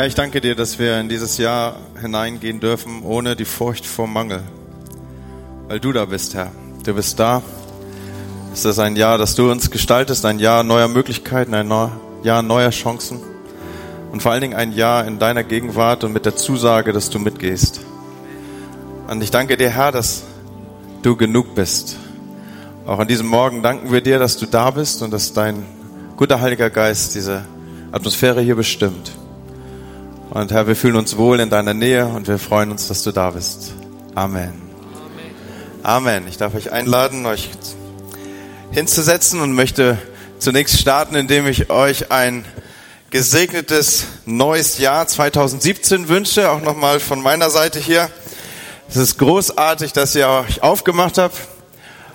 Herr, ich danke dir, dass wir in dieses Jahr hineingehen dürfen ohne die Furcht vor Mangel. Weil du da bist, Herr. Du bist da. Es ist ein Jahr, das du uns gestaltest, ein Jahr neuer Möglichkeiten, ein Jahr neuer Chancen und vor allen Dingen ein Jahr in deiner Gegenwart und mit der Zusage, dass du mitgehst. Und ich danke dir, Herr, dass du genug bist. Auch an diesem Morgen danken wir dir, dass du da bist und dass dein guter Heiliger Geist diese Atmosphäre hier bestimmt. Und Herr, wir fühlen uns wohl in deiner Nähe und wir freuen uns, dass du da bist. Amen. Amen. Ich darf euch einladen, euch hinzusetzen und möchte zunächst starten, indem ich euch ein gesegnetes neues Jahr 2017 wünsche, auch nochmal von meiner Seite hier. Es ist großartig, dass ihr euch aufgemacht habt,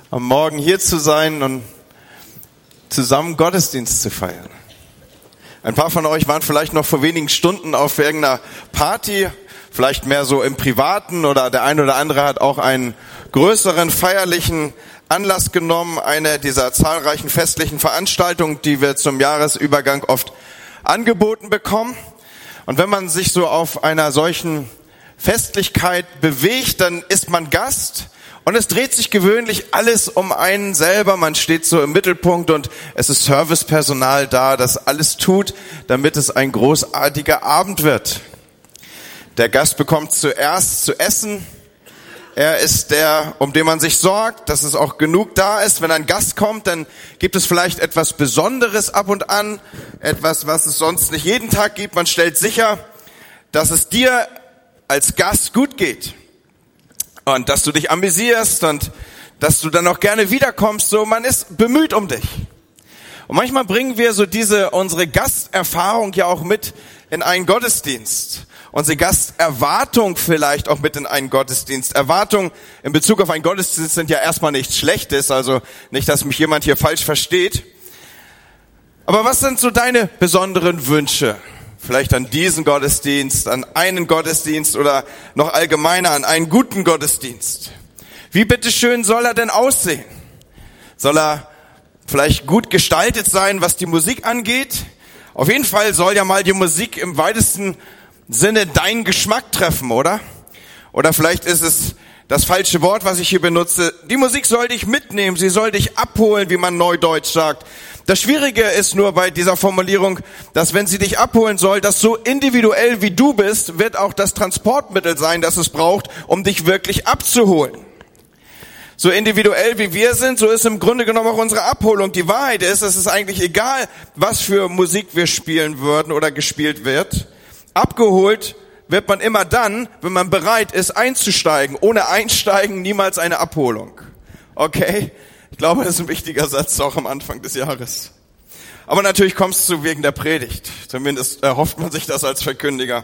am Morgen hier zu sein und zusammen Gottesdienst zu feiern. Ein paar von euch waren vielleicht noch vor wenigen Stunden auf irgendeiner Party, vielleicht mehr so im Privaten oder der eine oder andere hat auch einen größeren feierlichen Anlass genommen, eine dieser zahlreichen festlichen Veranstaltungen, die wir zum Jahresübergang oft angeboten bekommen. Und wenn man sich so auf einer solchen Festlichkeit bewegt, dann ist man Gast und es dreht sich gewöhnlich alles um einen selber. Man steht so im Mittelpunkt und es ist Servicepersonal da, das alles tut, damit es ein großartiger Abend wird. Der Gast bekommt zuerst zu essen. Er ist der, um den man sich sorgt, dass es auch genug da ist. Wenn ein Gast kommt, dann gibt es vielleicht etwas Besonderes ab und an, etwas, was es sonst nicht jeden Tag gibt. Man stellt sicher, dass es dir als Gast gut geht und dass du dich amüsierst und dass du dann auch gerne wiederkommst. So, man ist bemüht um dich. Und manchmal bringen wir so diese, unsere Gasterfahrung ja auch mit in einen Gottesdienst. Unsere Gasterwartung vielleicht auch mit in einen Gottesdienst. Erwartung in Bezug auf einen Gottesdienst sind ja erstmal nichts Schlechtes, also nicht, dass mich jemand hier falsch versteht. Aber was sind so deine besonderen Wünsche? Vielleicht an diesen Gottesdienst, an einen Gottesdienst oder noch allgemeiner an einen guten Gottesdienst. Wie bitteschön soll er denn aussehen? Soll er vielleicht gut gestaltet sein, was die Musik angeht? Auf jeden Fall soll ja mal die Musik im weitesten Sinne deinen Geschmack treffen, oder? Oder vielleicht ist es das falsche Wort, was ich hier benutze. Die Musik soll dich mitnehmen, sie soll dich abholen, wie man neudeutsch sagt. Das Schwierige ist nur bei dieser Formulierung, dass wenn sie dich abholen soll, dass so individuell wie du bist, wird auch das Transportmittel sein, das es braucht, um dich wirklich abzuholen. So individuell wie wir sind, so ist im Grunde genommen auch unsere Abholung. Die Wahrheit ist, es ist eigentlich egal, was für Musik wir spielen würden oder gespielt wird. Abgeholt wird man immer dann, wenn man bereit ist einzusteigen. Ohne Einsteigen niemals eine Abholung. Okay? Ich glaube, das ist ein wichtiger Satz auch am Anfang des Jahres. Aber natürlich kommst du wegen der Predigt. Zumindest erhofft man sich das als Verkündiger.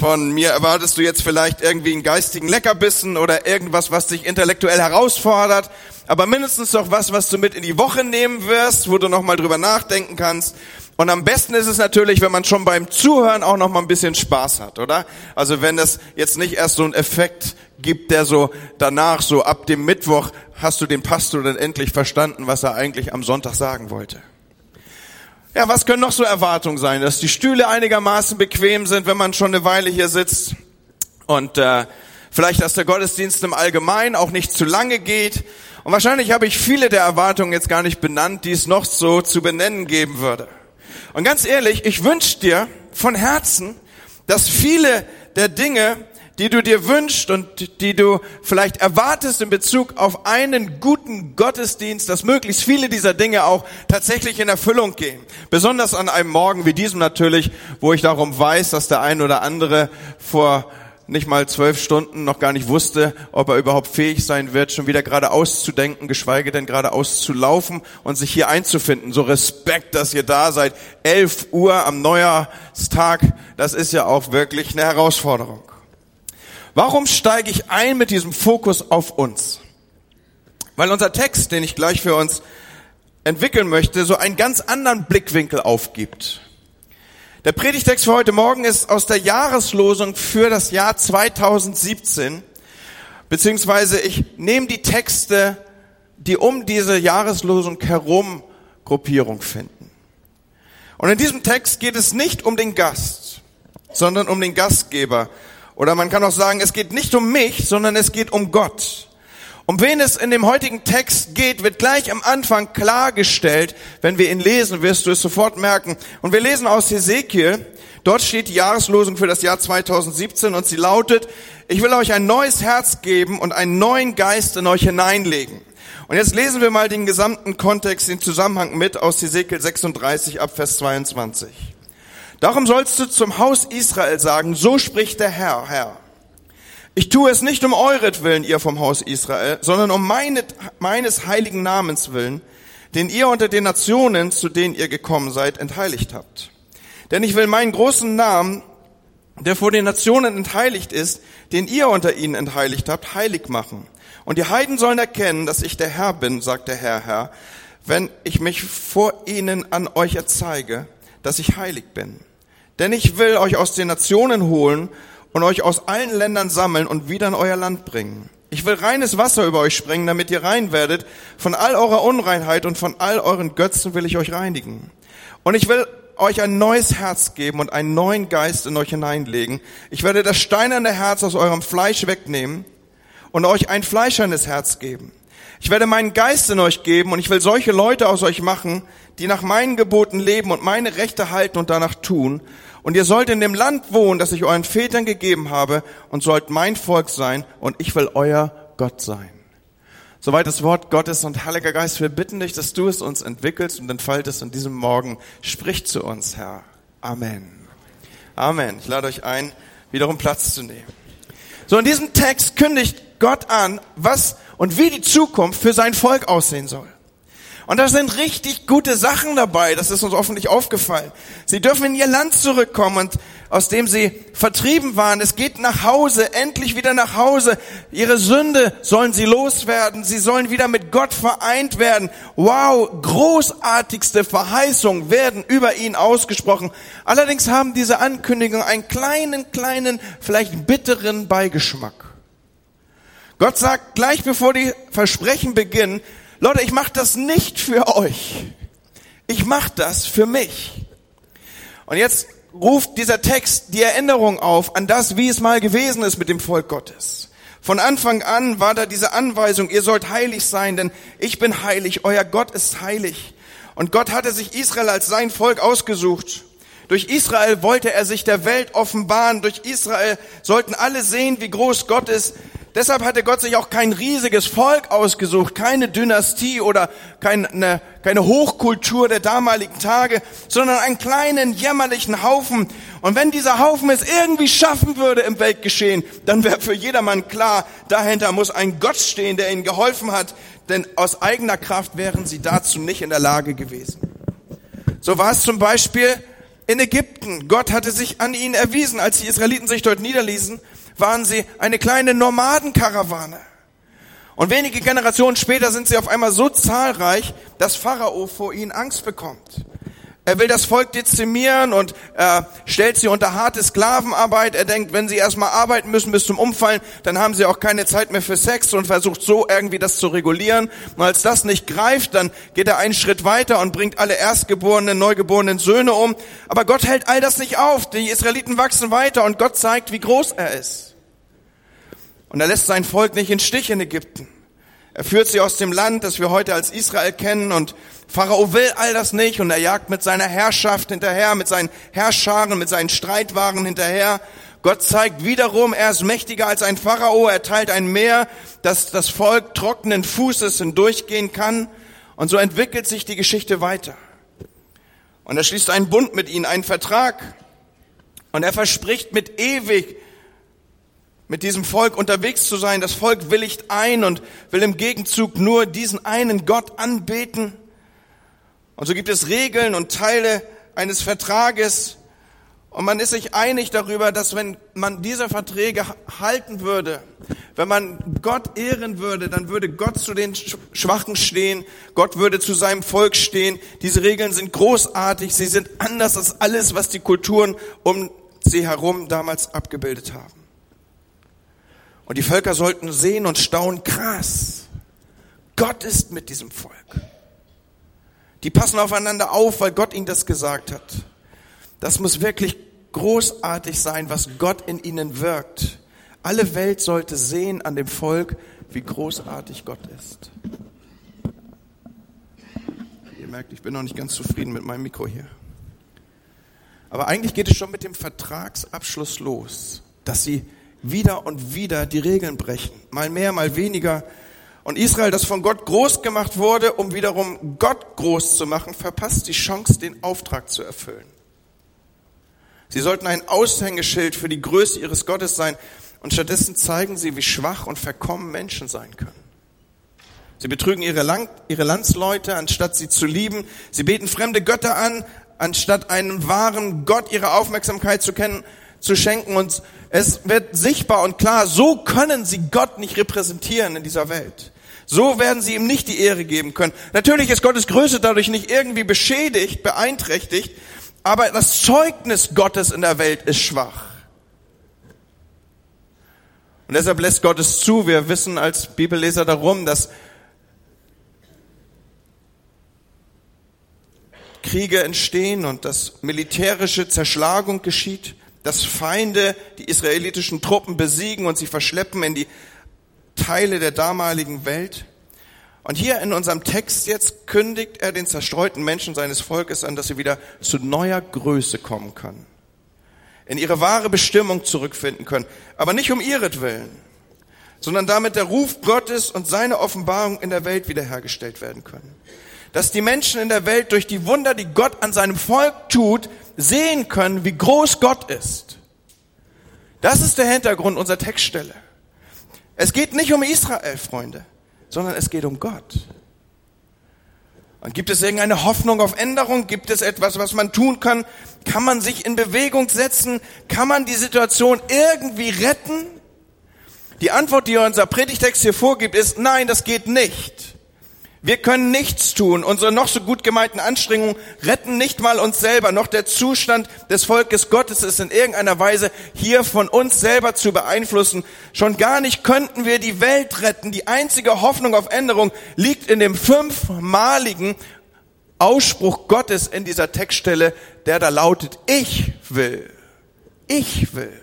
Von mir erwartest du jetzt vielleicht irgendwie einen geistigen Leckerbissen oder irgendwas, was dich intellektuell herausfordert. Aber mindestens doch was, was du mit in die Woche nehmen wirst, wo du nochmal drüber nachdenken kannst. Und am besten ist es natürlich, wenn man schon beim Zuhören auch noch mal ein bisschen Spaß hat, oder? Also wenn es jetzt nicht erst so einen Effekt gibt, der so danach, so ab dem Mittwoch, hast du den Pastor dann endlich verstanden, was er eigentlich am Sonntag sagen wollte. Ja, was können noch so Erwartungen sein? Dass die Stühle einigermaßen bequem sind, wenn man schon eine Weile hier sitzt. Und äh, vielleicht, dass der Gottesdienst im Allgemeinen auch nicht zu lange geht. Und wahrscheinlich habe ich viele der Erwartungen jetzt gar nicht benannt, die es noch so zu benennen geben würde. Und ganz ehrlich, ich wünsche dir von Herzen, dass viele der Dinge, die du dir wünschst und die du vielleicht erwartest in Bezug auf einen guten Gottesdienst, dass möglichst viele dieser Dinge auch tatsächlich in Erfüllung gehen. Besonders an einem Morgen wie diesem natürlich, wo ich darum weiß, dass der ein oder andere vor nicht mal zwölf Stunden noch gar nicht wusste, ob er überhaupt fähig sein wird, schon wieder gerade auszudenken, geschweige denn gerade auszulaufen und sich hier einzufinden. So Respekt, dass ihr da seid. Elf Uhr am Neujahrstag, das ist ja auch wirklich eine Herausforderung. Warum steige ich ein mit diesem Fokus auf uns? Weil unser Text, den ich gleich für uns entwickeln möchte, so einen ganz anderen Blickwinkel aufgibt. Der Predigtext für heute Morgen ist aus der Jahreslosung für das Jahr 2017, beziehungsweise ich nehme die Texte, die um diese Jahreslosung herum Gruppierung finden. Und in diesem Text geht es nicht um den Gast, sondern um den Gastgeber. Oder man kann auch sagen, es geht nicht um mich, sondern es geht um Gott. Um wen es in dem heutigen Text geht, wird gleich am Anfang klargestellt. Wenn wir ihn lesen, wirst du es sofort merken. Und wir lesen aus Hesekiel. Dort steht die Jahreslosung für das Jahr 2017 und sie lautet, ich will euch ein neues Herz geben und einen neuen Geist in euch hineinlegen. Und jetzt lesen wir mal den gesamten Kontext, den Zusammenhang mit aus Hesekiel 36 ab Vers 22. Darum sollst du zum Haus Israel sagen, so spricht der Herr, Herr. Ich tue es nicht um euretwillen, ihr vom Haus Israel, sondern um meine, meines heiligen Namens willen, den ihr unter den Nationen, zu denen ihr gekommen seid, entheiligt habt. Denn ich will meinen großen Namen, der vor den Nationen entheiligt ist, den ihr unter ihnen entheiligt habt, heilig machen. Und die Heiden sollen erkennen, dass ich der Herr bin, sagt der Herr, Herr, wenn ich mich vor ihnen an euch erzeige, dass ich heilig bin. Denn ich will euch aus den Nationen holen und euch aus allen Ländern sammeln und wieder in euer Land bringen. Ich will reines Wasser über euch sprengen, damit ihr rein werdet. Von all eurer Unreinheit und von all euren Götzen will ich euch reinigen. Und ich will euch ein neues Herz geben und einen neuen Geist in euch hineinlegen. Ich werde das steinerne Herz aus eurem Fleisch wegnehmen und euch ein fleischernes Herz geben. Ich werde meinen Geist in euch geben und ich will solche Leute aus euch machen, die nach meinen Geboten leben und meine Rechte halten und danach tun. Und ihr sollt in dem Land wohnen, das ich euren Vätern gegeben habe und sollt mein Volk sein und ich will euer Gott sein. Soweit das Wort Gottes und Heiliger Geist, wir bitten dich, dass du es uns entwickelst und entfaltest und diesem Morgen sprich zu uns, Herr. Amen. Amen. Ich lade euch ein, wiederum Platz zu nehmen. So, in diesem Text kündigt Gott an, was und wie die Zukunft für sein Volk aussehen soll. Und da sind richtig gute Sachen dabei, das ist uns hoffentlich aufgefallen. Sie dürfen in ihr Land zurückkommen und aus dem sie vertrieben waren. Es geht nach Hause, endlich wieder nach Hause. Ihre Sünde sollen sie loswerden. Sie sollen wieder mit Gott vereint werden. Wow, großartigste Verheißungen werden über ihn ausgesprochen. Allerdings haben diese Ankündigungen einen kleinen, kleinen, vielleicht bitteren Beigeschmack. Gott sagt gleich bevor die Versprechen beginnen, Leute, ich mache das nicht für euch. Ich mache das für mich. Und jetzt ruft dieser Text die Erinnerung auf an das, wie es mal gewesen ist mit dem Volk Gottes. Von Anfang an war da diese Anweisung, ihr sollt heilig sein, denn ich bin heilig, euer Gott ist heilig. Und Gott hatte sich Israel als sein Volk ausgesucht. Durch Israel wollte er sich der Welt offenbaren. Durch Israel sollten alle sehen, wie groß Gott ist. Deshalb hatte Gott sich auch kein riesiges Volk ausgesucht, keine Dynastie oder keine, keine Hochkultur der damaligen Tage, sondern einen kleinen jämmerlichen Haufen. Und wenn dieser Haufen es irgendwie schaffen würde im Weltgeschehen, dann wäre für jedermann klar, dahinter muss ein Gott stehen, der ihnen geholfen hat, denn aus eigener Kraft wären sie dazu nicht in der Lage gewesen. So war es zum Beispiel in Ägypten. Gott hatte sich an ihnen erwiesen, als die Israeliten sich dort niederließen waren sie eine kleine Nomadenkarawane. Und wenige Generationen später sind sie auf einmal so zahlreich, dass Pharao vor ihnen Angst bekommt. Er will das Volk dezimieren und äh, stellt sie unter harte Sklavenarbeit. Er denkt, wenn sie erstmal arbeiten müssen bis zum Umfallen, dann haben sie auch keine Zeit mehr für Sex und versucht so irgendwie das zu regulieren. Und als das nicht greift, dann geht er einen Schritt weiter und bringt alle erstgeborenen, neugeborenen Söhne um. Aber Gott hält all das nicht auf. Die Israeliten wachsen weiter und Gott zeigt, wie groß er ist. Und er lässt sein Volk nicht in Stich in Ägypten. Er führt sie aus dem Land, das wir heute als Israel kennen und Pharao will all das nicht und er jagt mit seiner Herrschaft hinterher, mit seinen Herrscharen, mit seinen Streitwaren hinterher. Gott zeigt wiederum, er ist mächtiger als ein Pharao, er teilt ein Meer, dass das Volk trockenen Fußes hindurchgehen kann und so entwickelt sich die Geschichte weiter. Und er schließt einen Bund mit ihnen, einen Vertrag und er verspricht mit ewig mit diesem Volk unterwegs zu sein. Das Volk willigt ein und will im Gegenzug nur diesen einen Gott anbeten. Und so gibt es Regeln und Teile eines Vertrages. Und man ist sich einig darüber, dass wenn man diese Verträge halten würde, wenn man Gott ehren würde, dann würde Gott zu den Schwachen stehen, Gott würde zu seinem Volk stehen. Diese Regeln sind großartig, sie sind anders als alles, was die Kulturen um sie herum damals abgebildet haben. Und die Völker sollten sehen und staunen, krass, Gott ist mit diesem Volk. Die passen aufeinander auf, weil Gott ihnen das gesagt hat. Das muss wirklich großartig sein, was Gott in ihnen wirkt. Alle Welt sollte sehen an dem Volk, wie großartig Gott ist. Ihr merkt, ich bin noch nicht ganz zufrieden mit meinem Mikro hier. Aber eigentlich geht es schon mit dem Vertragsabschluss los, dass sie wieder und wieder die Regeln brechen. Mal mehr, mal weniger. Und Israel, das von Gott groß gemacht wurde, um wiederum Gott groß zu machen, verpasst die Chance, den Auftrag zu erfüllen. Sie sollten ein Aushängeschild für die Größe ihres Gottes sein und stattdessen zeigen sie, wie schwach und verkommen Menschen sein können. Sie betrügen ihre, Land, ihre Landsleute, anstatt sie zu lieben. Sie beten fremde Götter an, anstatt einen wahren Gott ihre Aufmerksamkeit zu kennen, zu schenken. Und es wird sichtbar und klar, so können sie Gott nicht repräsentieren in dieser Welt. So werden sie ihm nicht die Ehre geben können. Natürlich ist Gottes Größe dadurch nicht irgendwie beschädigt, beeinträchtigt, aber das Zeugnis Gottes in der Welt ist schwach. Und deshalb lässt Gott es zu. Wir wissen als Bibelleser darum, dass Kriege entstehen und dass militärische Zerschlagung geschieht, dass Feinde die israelitischen Truppen besiegen und sie verschleppen in die Teile der damaligen Welt. Und hier in unserem Text jetzt kündigt er den zerstreuten Menschen seines Volkes an, dass sie wieder zu neuer Größe kommen können, in ihre wahre Bestimmung zurückfinden können, aber nicht um ihretwillen, sondern damit der Ruf Gottes und seine Offenbarung in der Welt wiederhergestellt werden können. Dass die Menschen in der Welt durch die Wunder, die Gott an seinem Volk tut, sehen können, wie groß Gott ist. Das ist der Hintergrund unserer Textstelle. Es geht nicht um Israel, Freunde sondern es geht um Gott. Und gibt es irgendeine Hoffnung auf Änderung? Gibt es etwas, was man tun kann? Kann man sich in Bewegung setzen? Kann man die Situation irgendwie retten? Die Antwort, die unser Predigtext hier vorgibt, ist nein, das geht nicht. Wir können nichts tun. Unsere noch so gut gemeinten Anstrengungen retten nicht mal uns selber. Noch der Zustand des Volkes Gottes ist in irgendeiner Weise hier von uns selber zu beeinflussen. Schon gar nicht könnten wir die Welt retten. Die einzige Hoffnung auf Änderung liegt in dem fünfmaligen Ausspruch Gottes in dieser Textstelle, der da lautet, ich will, ich will,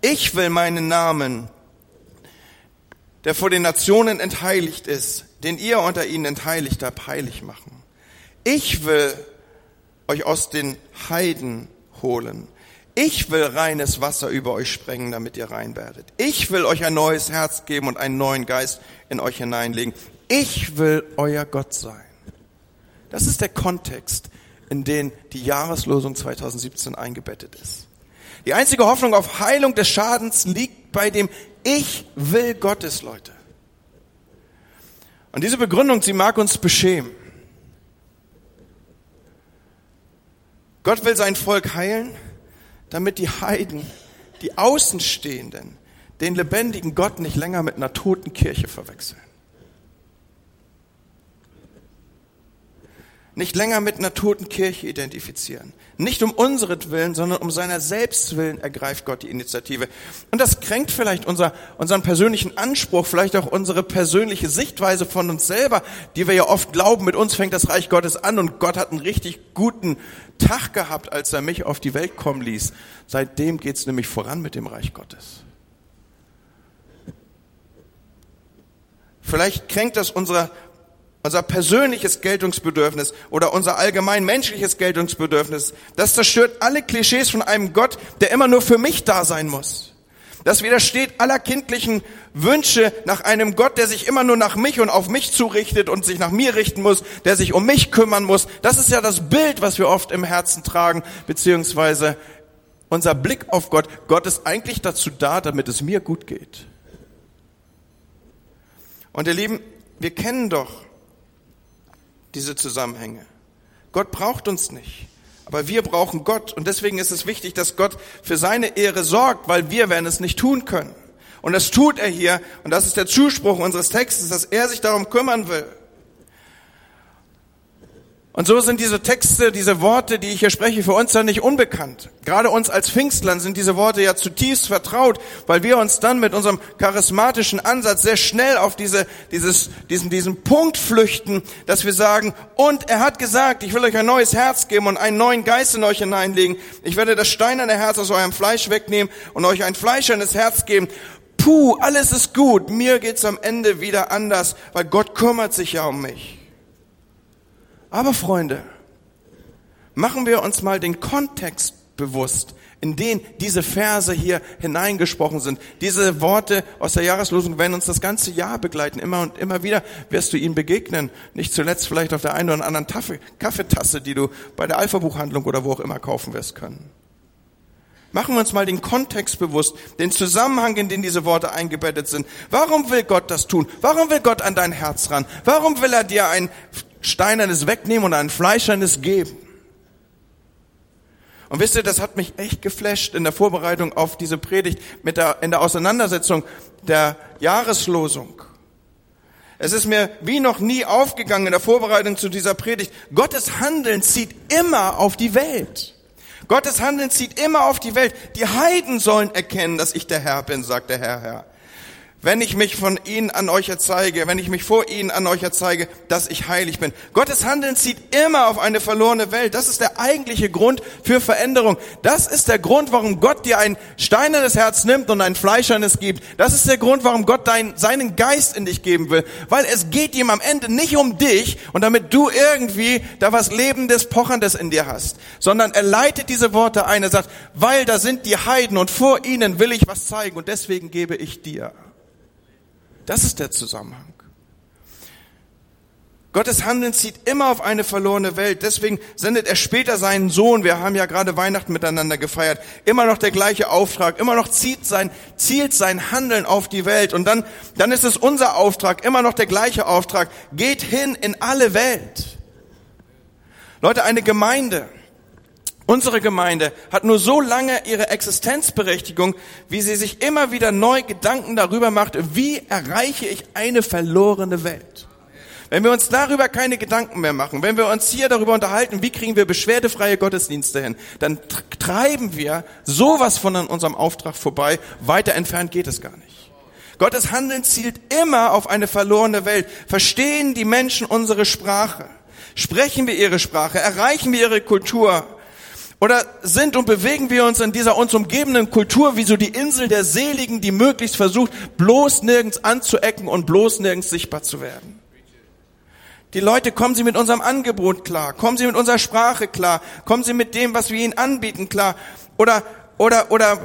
ich will meinen Namen der vor den Nationen entheiligt ist, den ihr unter ihnen entheiligt habt, heilig machen. Ich will euch aus den Heiden holen. Ich will reines Wasser über euch sprengen, damit ihr rein werdet. Ich will euch ein neues Herz geben und einen neuen Geist in euch hineinlegen. Ich will euer Gott sein. Das ist der Kontext, in den die Jahreslosung 2017 eingebettet ist. Die einzige Hoffnung auf Heilung des Schadens liegt bei dem Ich will Gottes, Leute. Und diese Begründung, sie mag uns beschämen. Gott will sein Volk heilen, damit die Heiden, die Außenstehenden, den lebendigen Gott nicht länger mit einer toten Kirche verwechseln. Nicht länger mit einer toten Kirche identifizieren. Nicht um Willen, sondern um seiner selbst willen ergreift Gott die Initiative. Und das kränkt vielleicht unser, unseren persönlichen Anspruch, vielleicht auch unsere persönliche Sichtweise von uns selber, die wir ja oft glauben, mit uns fängt das Reich Gottes an und Gott hat einen richtig guten Tag gehabt, als er mich auf die Welt kommen ließ. Seitdem geht's nämlich voran mit dem Reich Gottes. Vielleicht kränkt das unser unser persönliches Geltungsbedürfnis oder unser allgemein menschliches Geltungsbedürfnis, das zerstört alle Klischees von einem Gott, der immer nur für mich da sein muss. Das widersteht aller kindlichen Wünsche nach einem Gott, der sich immer nur nach mich und auf mich zurichtet und sich nach mir richten muss, der sich um mich kümmern muss. Das ist ja das Bild, was wir oft im Herzen tragen, beziehungsweise unser Blick auf Gott. Gott ist eigentlich dazu da, damit es mir gut geht. Und ihr Lieben, wir kennen doch diese Zusammenhänge. Gott braucht uns nicht, aber wir brauchen Gott. Und deswegen ist es wichtig, dass Gott für seine Ehre sorgt, weil wir werden es nicht tun können. Und das tut er hier. Und das ist der Zuspruch unseres Textes, dass er sich darum kümmern will. Und so sind diese Texte, diese Worte, die ich hier spreche, für uns dann nicht unbekannt. Gerade uns als Pfingstlern sind diese Worte ja zutiefst vertraut, weil wir uns dann mit unserem charismatischen Ansatz sehr schnell auf diese, dieses, diesen, diesen Punkt flüchten, dass wir sagen, und er hat gesagt, ich will euch ein neues Herz geben und einen neuen Geist in euch hineinlegen. Ich werde das steinerne Herz aus eurem Fleisch wegnehmen und euch ein fleischernes Herz geben. Puh, alles ist gut. Mir geht's am Ende wieder anders, weil Gott kümmert sich ja um mich. Aber Freunde, machen wir uns mal den Kontext bewusst, in den diese Verse hier hineingesprochen sind. Diese Worte aus der Jahreslosung werden uns das ganze Jahr begleiten. Immer und immer wieder wirst du ihnen begegnen. Nicht zuletzt vielleicht auf der einen oder anderen Tafel, Kaffeetasse, die du bei der Alpha-Buchhandlung oder wo auch immer kaufen wirst können. Machen wir uns mal den Kontext bewusst, den Zusammenhang, in den diese Worte eingebettet sind. Warum will Gott das tun? Warum will Gott an dein Herz ran? Warum will er dir ein Steinernes wegnehmen und ein Fleischernes geben. Und wisst ihr, das hat mich echt geflasht in der Vorbereitung auf diese Predigt, mit der, in der Auseinandersetzung der Jahreslosung. Es ist mir wie noch nie aufgegangen in der Vorbereitung zu dieser Predigt. Gottes Handeln zieht immer auf die Welt. Gottes Handeln zieht immer auf die Welt. Die Heiden sollen erkennen, dass ich der Herr bin, sagt der Herr, Herr wenn ich mich von ihnen an euch erzeige, wenn ich mich vor ihnen an euch erzeige, dass ich heilig bin. Gottes Handeln zieht immer auf eine verlorene Welt. Das ist der eigentliche Grund für Veränderung. Das ist der Grund, warum Gott dir ein steinernes Herz nimmt und ein fleischernes gibt. Das ist der Grund, warum Gott dein, seinen Geist in dich geben will. Weil es geht ihm am Ende nicht um dich und damit du irgendwie da was Lebendes, Pochendes in dir hast, sondern er leitet diese Worte ein. Er sagt, weil da sind die Heiden und vor ihnen will ich was zeigen und deswegen gebe ich dir. Das ist der Zusammenhang. Gottes Handeln zieht immer auf eine verlorene Welt. Deswegen sendet er später seinen Sohn. Wir haben ja gerade Weihnachten miteinander gefeiert. Immer noch der gleiche Auftrag. Immer noch zieht sein, zielt sein Handeln auf die Welt. Und dann, dann ist es unser Auftrag. Immer noch der gleiche Auftrag. Geht hin in alle Welt. Leute, eine Gemeinde Unsere Gemeinde hat nur so lange ihre Existenzberechtigung, wie sie sich immer wieder neu Gedanken darüber macht, wie erreiche ich eine verlorene Welt. Wenn wir uns darüber keine Gedanken mehr machen, wenn wir uns hier darüber unterhalten, wie kriegen wir beschwerdefreie Gottesdienste hin, dann treiben wir sowas von an unserem Auftrag vorbei. Weiter entfernt geht es gar nicht. Gottes Handeln zielt immer auf eine verlorene Welt. Verstehen die Menschen unsere Sprache? Sprechen wir ihre Sprache? Erreichen wir ihre Kultur? Oder sind und bewegen wir uns in dieser uns umgebenden Kultur wie so die Insel der Seligen, die möglichst versucht, bloß nirgends anzuecken und bloß nirgends sichtbar zu werden? Die Leute, kommen sie mit unserem Angebot klar? Kommen sie mit unserer Sprache klar? Kommen sie mit dem, was wir ihnen anbieten, klar? Oder, oder, oder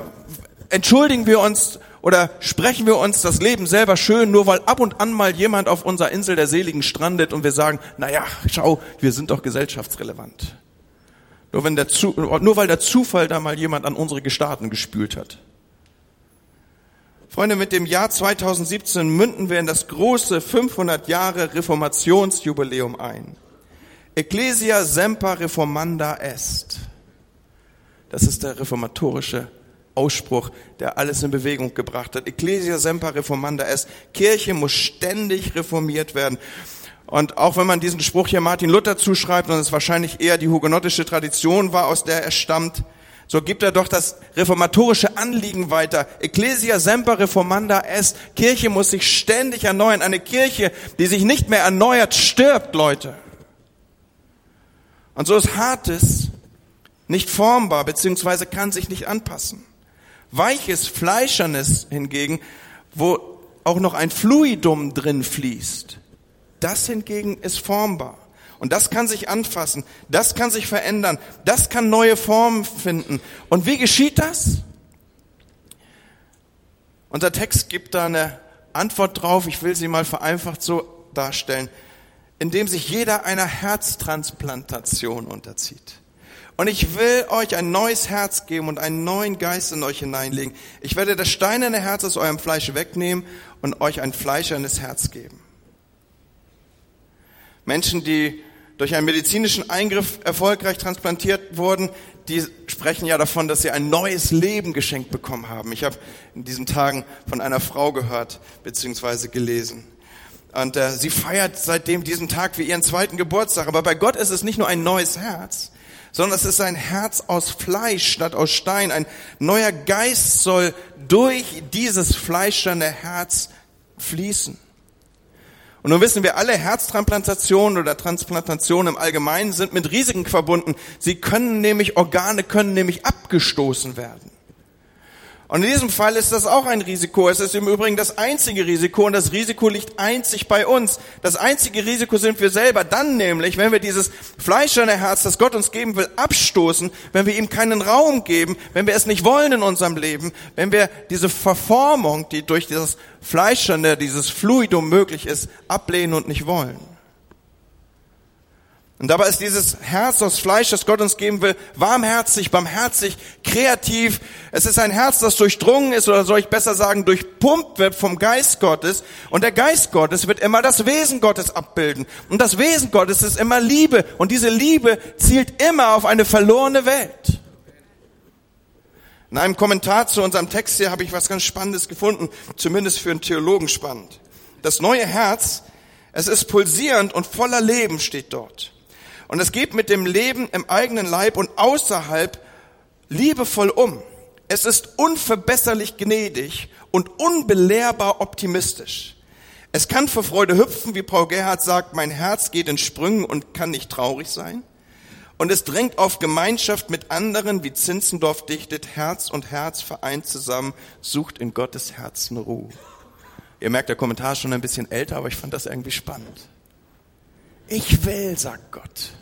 entschuldigen wir uns oder sprechen wir uns das Leben selber schön, nur weil ab und an mal jemand auf unserer Insel der Seligen strandet und wir sagen, na ja, schau, wir sind doch gesellschaftsrelevant. Nur, wenn der, nur weil der Zufall da mal jemand an unsere Gestaten gespült hat. Freunde, mit dem Jahr 2017 münden wir in das große 500 Jahre Reformationsjubiläum ein. Ecclesia semper reformanda est. Das ist der reformatorische Ausspruch, der alles in Bewegung gebracht hat. Ecclesia semper reformanda est. Kirche muss ständig reformiert werden. Und auch wenn man diesen Spruch hier Martin Luther zuschreibt und es wahrscheinlich eher die hugenottische Tradition war, aus der er stammt, so gibt er doch das reformatorische Anliegen weiter. Ecclesia semper reformanda est. Kirche muss sich ständig erneuern. Eine Kirche, die sich nicht mehr erneuert, stirbt, Leute. Und so ist Hartes nicht formbar, beziehungsweise kann sich nicht anpassen. Weiches, Fleischernes hingegen, wo auch noch ein Fluidum drin fließt, das hingegen ist formbar. Und das kann sich anfassen, das kann sich verändern, das kann neue Formen finden. Und wie geschieht das? Unser Text gibt da eine Antwort drauf, ich will sie mal vereinfacht so darstellen, indem sich jeder einer Herztransplantation unterzieht. Und ich will euch ein neues Herz geben und einen neuen Geist in euch hineinlegen. Ich werde das steinerne Herz aus eurem Fleisch wegnehmen und euch ein fleischernes Herz geben. Menschen, die durch einen medizinischen Eingriff erfolgreich transplantiert wurden, die sprechen ja davon, dass sie ein neues Leben geschenkt bekommen haben. Ich habe in diesen Tagen von einer Frau gehört bzw. gelesen. Und äh, sie feiert seitdem diesen Tag wie ihren zweiten Geburtstag. Aber bei Gott ist es nicht nur ein neues Herz, sondern es ist ein Herz aus Fleisch statt aus Stein. Ein neuer Geist soll durch dieses fleischerne Herz fließen. Und nun wissen wir alle, Herztransplantationen oder Transplantationen im Allgemeinen sind mit Risiken verbunden. Sie können nämlich, Organe können nämlich abgestoßen werden. Und in diesem Fall ist das auch ein Risiko. Es ist im Übrigen das einzige Risiko und das Risiko liegt einzig bei uns. Das einzige Risiko sind wir selber. Dann nämlich, wenn wir dieses fleischerne Herz, das Gott uns geben will, abstoßen, wenn wir ihm keinen Raum geben, wenn wir es nicht wollen in unserem Leben, wenn wir diese Verformung, die durch dieses fleischerne, dieses Fluidum möglich ist, ablehnen und nicht wollen. Und dabei ist dieses Herz aus Fleisch, das Gott uns geben will, warmherzig, barmherzig, kreativ. Es ist ein Herz, das durchdrungen ist, oder soll ich besser sagen, durchpumpt wird vom Geist Gottes. Und der Geist Gottes wird immer das Wesen Gottes abbilden. Und das Wesen Gottes ist immer Liebe. Und diese Liebe zielt immer auf eine verlorene Welt. In einem Kommentar zu unserem Text hier habe ich was ganz Spannendes gefunden, zumindest für einen Theologen spannend. Das neue Herz, es ist pulsierend und voller Leben, steht dort. Und es geht mit dem Leben im eigenen Leib und außerhalb liebevoll um. Es ist unverbesserlich gnädig und unbelehrbar optimistisch. Es kann vor Freude hüpfen, wie Paul Gerhard sagt, mein Herz geht in Sprüngen und kann nicht traurig sein. Und es drängt auf Gemeinschaft mit anderen, wie Zinzendorf dichtet, Herz und Herz vereint zusammen, sucht in Gottes Herzen Ruhe. Ihr merkt, der Kommentar ist schon ein bisschen älter, aber ich fand das irgendwie spannend. Ich will, sagt Gott.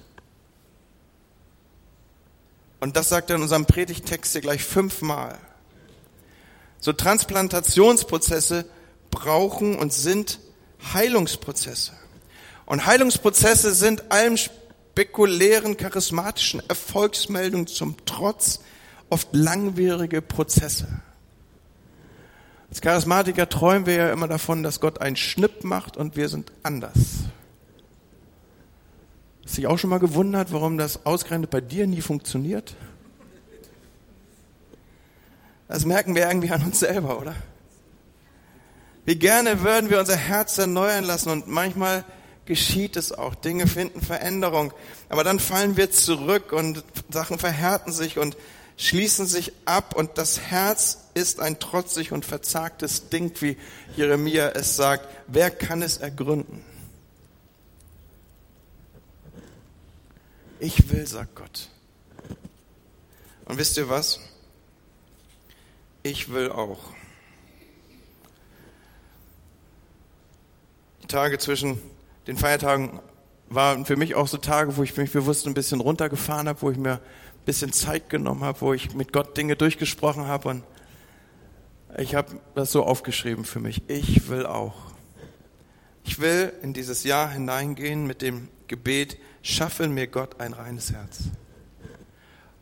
Und das sagt er in unserem Predigtext hier gleich fünfmal. So Transplantationsprozesse brauchen und sind Heilungsprozesse. Und Heilungsprozesse sind allem spekulären, charismatischen Erfolgsmeldungen zum Trotz oft langwierige Prozesse. Als Charismatiker träumen wir ja immer davon, dass Gott einen Schnipp macht und wir sind anders. Hast dich auch schon mal gewundert, warum das ausgerechnet bei dir nie funktioniert? Das merken wir irgendwie an uns selber, oder? Wie gerne würden wir unser Herz erneuern lassen und manchmal geschieht es auch. Dinge finden Veränderung. Aber dann fallen wir zurück und Sachen verhärten sich und schließen sich ab und das Herz ist ein trotzig und verzagtes Ding, wie Jeremia es sagt. Wer kann es ergründen? Ich will, sagt Gott. Und wisst ihr was? Ich will auch. Die Tage zwischen den Feiertagen waren für mich auch so Tage, wo ich mich bewusst ein bisschen runtergefahren habe, wo ich mir ein bisschen Zeit genommen habe, wo ich mit Gott Dinge durchgesprochen habe und ich habe das so aufgeschrieben für mich. Ich will auch. Ich will in dieses Jahr hineingehen mit dem Gebet, schaffe mir Gott ein reines Herz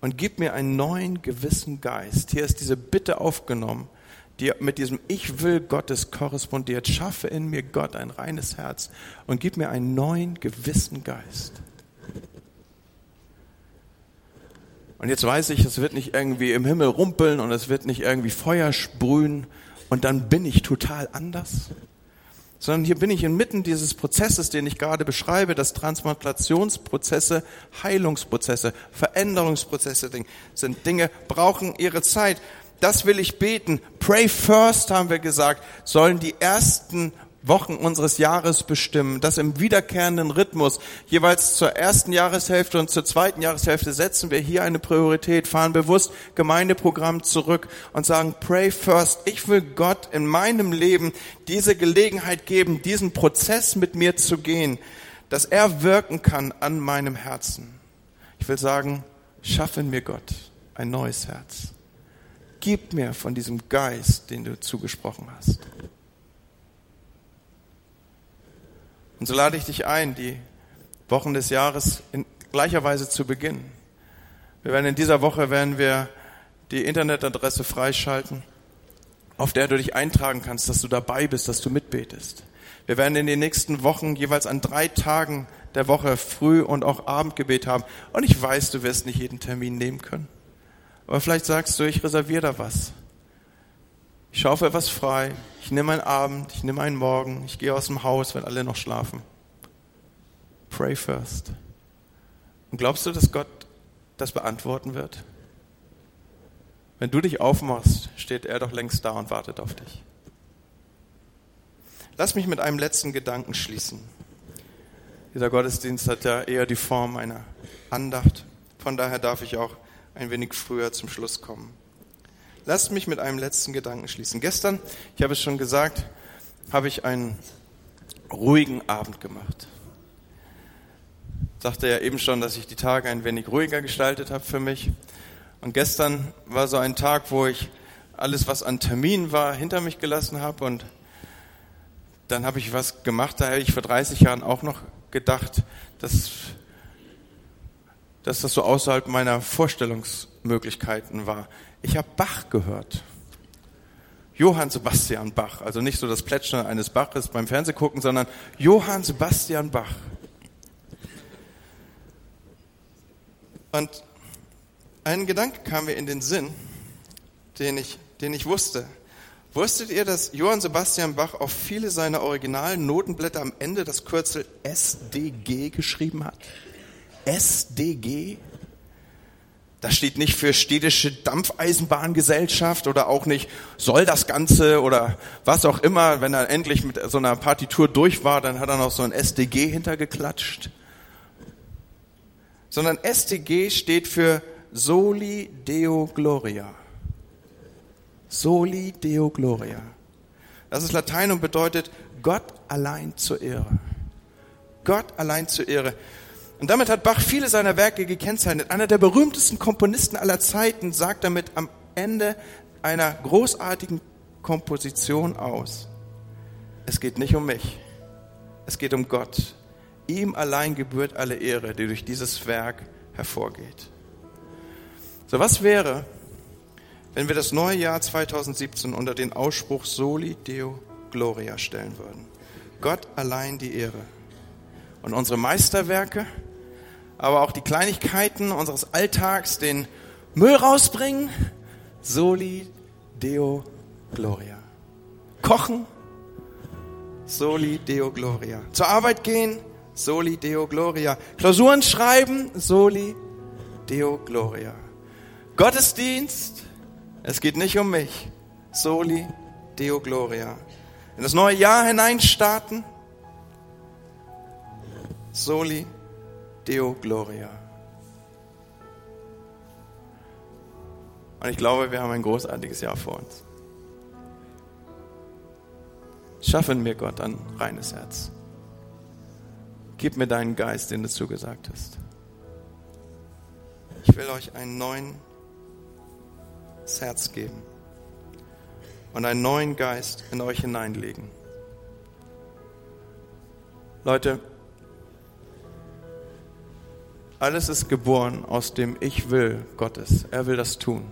und gib mir einen neuen gewissen Geist. Hier ist diese Bitte aufgenommen, die mit diesem Ich will Gottes korrespondiert. Schaffe in mir Gott ein reines Herz und gib mir einen neuen gewissen Geist. Und jetzt weiß ich, es wird nicht irgendwie im Himmel rumpeln und es wird nicht irgendwie Feuer sprühen und dann bin ich total anders, sondern hier bin ich inmitten dieses Prozesses, den ich gerade beschreibe, dass Transplantationsprozesse, Heilungsprozesse, Veränderungsprozesse sind. Dinge brauchen ihre Zeit. Das will ich beten. Pray first, haben wir gesagt, sollen die ersten Wochen unseres Jahres bestimmen, das im wiederkehrenden Rhythmus, jeweils zur ersten Jahreshälfte und zur zweiten Jahreshälfte setzen wir hier eine Priorität, fahren bewusst Gemeindeprogramm zurück und sagen, pray first. Ich will Gott in meinem Leben diese Gelegenheit geben, diesen Prozess mit mir zu gehen, dass er wirken kann an meinem Herzen. Ich will sagen, schaffe mir Gott ein neues Herz. Gib mir von diesem Geist, den du zugesprochen hast. Und so lade ich dich ein, die Wochen des Jahres in gleicher Weise zu beginnen. Wir werden in dieser Woche werden wir die Internetadresse freischalten, auf der du dich eintragen kannst, dass du dabei bist, dass du mitbetest. Wir werden in den nächsten Wochen jeweils an drei Tagen der Woche Früh- und auch Abendgebet haben. Und ich weiß, du wirst nicht jeden Termin nehmen können. Aber vielleicht sagst du, ich reserviere da was. Ich schaufel etwas frei. Ich nehme einen Abend, ich nehme einen Morgen, ich gehe aus dem Haus, wenn alle noch schlafen. Pray first. Und glaubst du, dass Gott das beantworten wird? Wenn du dich aufmachst, steht er doch längst da und wartet auf dich. Lass mich mit einem letzten Gedanken schließen. Dieser Gottesdienst hat ja eher die Form einer Andacht. Von daher darf ich auch ein wenig früher zum Schluss kommen. Lasst mich mit einem letzten Gedanken schließen. Gestern, ich habe es schon gesagt, habe ich einen ruhigen Abend gemacht. Ich sagte ja eben schon, dass ich die Tage ein wenig ruhiger gestaltet habe für mich. Und gestern war so ein Tag, wo ich alles, was an Terminen war, hinter mich gelassen habe. Und dann habe ich was gemacht, da hätte ich vor 30 Jahren auch noch gedacht, dass, dass das so außerhalb meiner Vorstellungsmöglichkeiten war. Ich habe Bach gehört. Johann Sebastian Bach, also nicht so das Plätschern eines Baches beim Fernsehgucken, sondern Johann Sebastian Bach. Und ein Gedanke kam mir in den Sinn, den ich, den ich wusste. Wusstet ihr, dass Johann Sebastian Bach auf viele seiner originalen Notenblätter am Ende das Kürzel SDG geschrieben hat? SDG? Das steht nicht für städtische Dampfeisenbahngesellschaft oder auch nicht soll das Ganze oder was auch immer. Wenn er endlich mit so einer Partitur durch war, dann hat er noch so ein SDG hintergeklatscht. Sondern SDG steht für Soli Deo Gloria. Soli Deo Gloria. Das ist Latein und bedeutet Gott allein zur Ehre. Gott allein zur Ehre. Und damit hat Bach viele seiner Werke gekennzeichnet. Einer der berühmtesten Komponisten aller Zeiten sagt damit am Ende einer großartigen Komposition aus. Es geht nicht um mich. Es geht um Gtt. Ihm allein gebührt alle Ehre, die durch dieses Werk hervorgeht. So, was wäre, wenn wir das neue Jahr 2017 unter den Ausspruch Soli Deo Gloria stellen würden. Gott allein die Ehre. Und unsere Meisterwerke, aber auch die Kleinigkeiten unseres Alltags, den Müll rausbringen, Soli Deo Gloria. Kochen, Soli Deo Gloria. Zur Arbeit gehen, Soli Deo Gloria. Klausuren schreiben, Soli Deo Gloria. Gottesdienst, es geht nicht um mich. Soli Deo Gloria. In das neue Jahr hineinstarten. Soli Deo Gloria. Und ich glaube, wir haben ein großartiges Jahr vor uns. Schaffen mir Gott ein reines Herz. Gib mir deinen Geist, den du zugesagt hast. Ich will euch einen neuen das Herz geben und einen neuen Geist in euch hineinlegen. Leute, alles ist geboren aus dem Ich will Gottes. Er will das tun.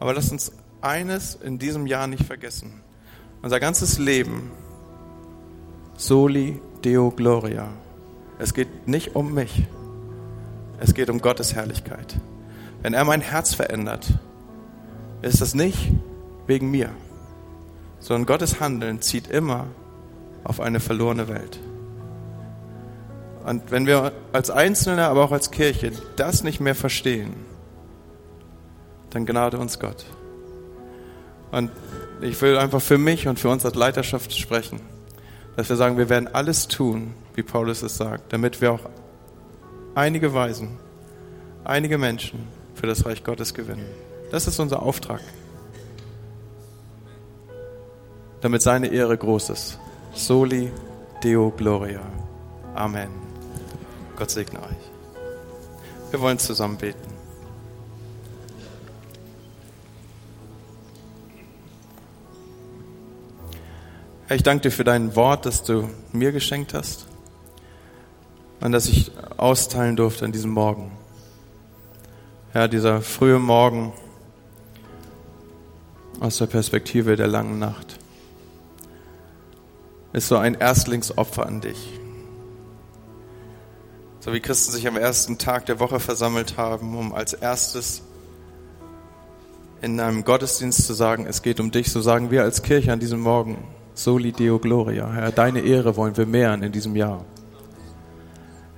Aber lasst uns eines in diesem Jahr nicht vergessen. Unser ganzes Leben, soli Deo Gloria. Es geht nicht um mich. Es geht um Gottes Herrlichkeit. Wenn er mein Herz verändert, ist das nicht wegen mir, sondern Gottes Handeln zieht immer auf eine verlorene Welt. Und wenn wir als Einzelne, aber auch als Kirche das nicht mehr verstehen, dann gnade uns Gott. Und ich will einfach für mich und für uns als Leiterschaft sprechen, dass wir sagen, wir werden alles tun, wie Paulus es sagt, damit wir auch einige Weisen, einige Menschen für das Reich Gottes gewinnen. Das ist unser Auftrag. Damit seine Ehre groß ist. Soli Deo Gloria. Amen. Gott segne euch. Wir wollen zusammen beten. Herr, ich danke dir für dein Wort, das du mir geschenkt hast und das ich austeilen durfte an diesem Morgen. Ja, dieser frühe Morgen aus der Perspektive der langen Nacht ist so ein Erstlingsopfer an dich. So wie Christen sich am ersten Tag der Woche versammelt haben, um als erstes in einem Gottesdienst zu sagen, es geht um dich, so sagen wir als Kirche an diesem Morgen, Soli Deo Gloria. Herr, deine Ehre wollen wir mehren in diesem Jahr.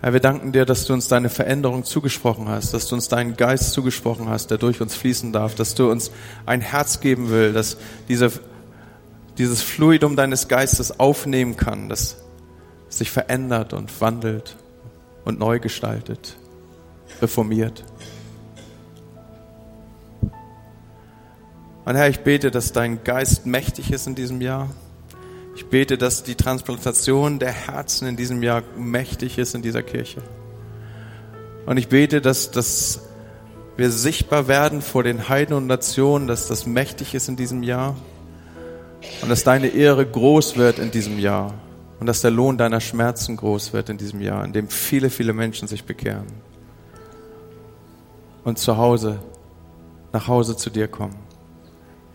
Herr, wir danken dir, dass du uns deine Veränderung zugesprochen hast, dass du uns deinen Geist zugesprochen hast, der durch uns fließen darf, dass du uns ein Herz geben will, dass diese, dieses Fluidum deines Geistes aufnehmen kann, das sich verändert und wandelt und neu gestaltet, reformiert. Und Herr, ich bete, dass dein Geist mächtig ist in diesem Jahr, ich bete, dass die Transplantation der Herzen in diesem Jahr mächtig ist in dieser Kirche. Und ich bete, dass, dass wir sichtbar werden vor den Heiden und Nationen, dass das mächtig ist in diesem Jahr und dass deine Ehre groß wird in diesem Jahr und dass der Lohn deiner Schmerzen groß wird in diesem Jahr, in dem viele, viele Menschen sich bekehren und zu Hause, nach Hause zu dir kommen.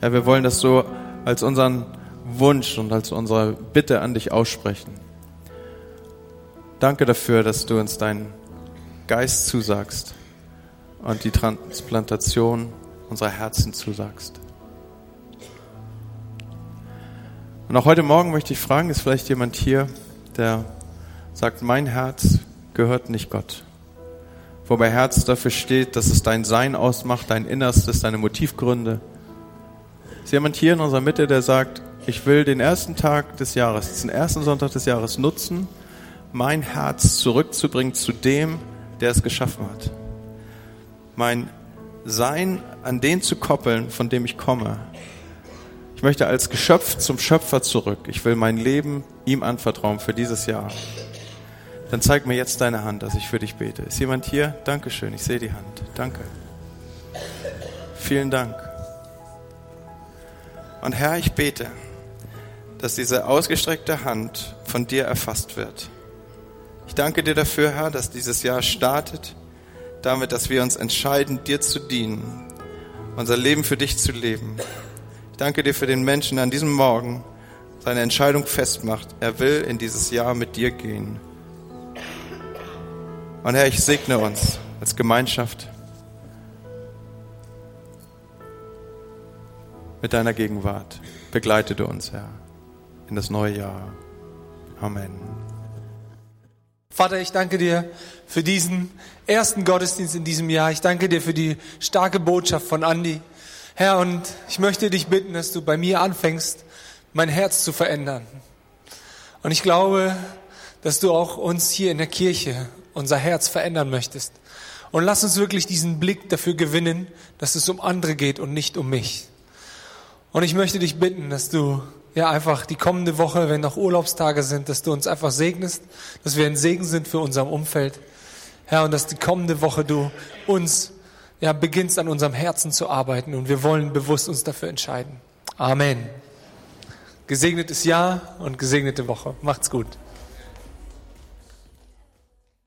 Ja, wir wollen das so als unseren Wunsch und als unsere Bitte an dich aussprechen. Danke dafür, dass du uns deinen Geist zusagst und die Transplantation unserer Herzen zusagst. Und auch heute Morgen möchte ich fragen, ist vielleicht jemand hier, der sagt, mein Herz gehört nicht Gott. Wobei Herz dafür steht, dass es dein Sein ausmacht, dein Innerstes, deine Motivgründe. Ist jemand hier in unserer Mitte, der sagt, ich will den ersten Tag des Jahres, den ersten Sonntag des Jahres nutzen, mein Herz zurückzubringen zu dem, der es geschaffen hat. Mein Sein an den zu koppeln, von dem ich komme. Ich möchte als Geschöpf zum Schöpfer zurück. Ich will mein Leben ihm anvertrauen für dieses Jahr. Dann zeig mir jetzt deine Hand, dass ich für dich bete. Ist jemand hier? Dankeschön, ich sehe die Hand. Danke. Vielen Dank. Und Herr, ich bete, dass diese ausgestreckte Hand von dir erfasst wird. Ich danke dir dafür, Herr, dass dieses Jahr startet, damit, dass wir uns entscheiden, dir zu dienen, unser Leben für dich zu leben. Ich danke dir für den Menschen, der an diesem Morgen seine Entscheidung festmacht. Er will in dieses Jahr mit dir gehen. Und Herr, ich segne uns als Gemeinschaft mit deiner Gegenwart. Begleite du uns, Herr in das neue Jahr. Amen. Vater, ich danke dir für diesen ersten Gottesdienst in diesem Jahr. Ich danke dir für die starke Botschaft von Andi. Herr, und ich möchte dich bitten, dass du bei mir anfängst, mein Herz zu verändern. Und ich glaube, dass du auch uns hier in der Kirche unser Herz verändern möchtest. Und lass uns wirklich diesen Blick dafür gewinnen, dass es um andere geht und nicht um mich. Und ich möchte dich bitten, dass du ja einfach die kommende Woche, wenn noch Urlaubstage sind, dass du uns einfach segnest, dass wir ein Segen sind für unserem Umfeld. Herr, und dass die kommende Woche du uns ja beginnst an unserem Herzen zu arbeiten und wir wollen bewusst uns dafür entscheiden. Amen. Gesegnetes Jahr und gesegnete Woche. Macht's gut.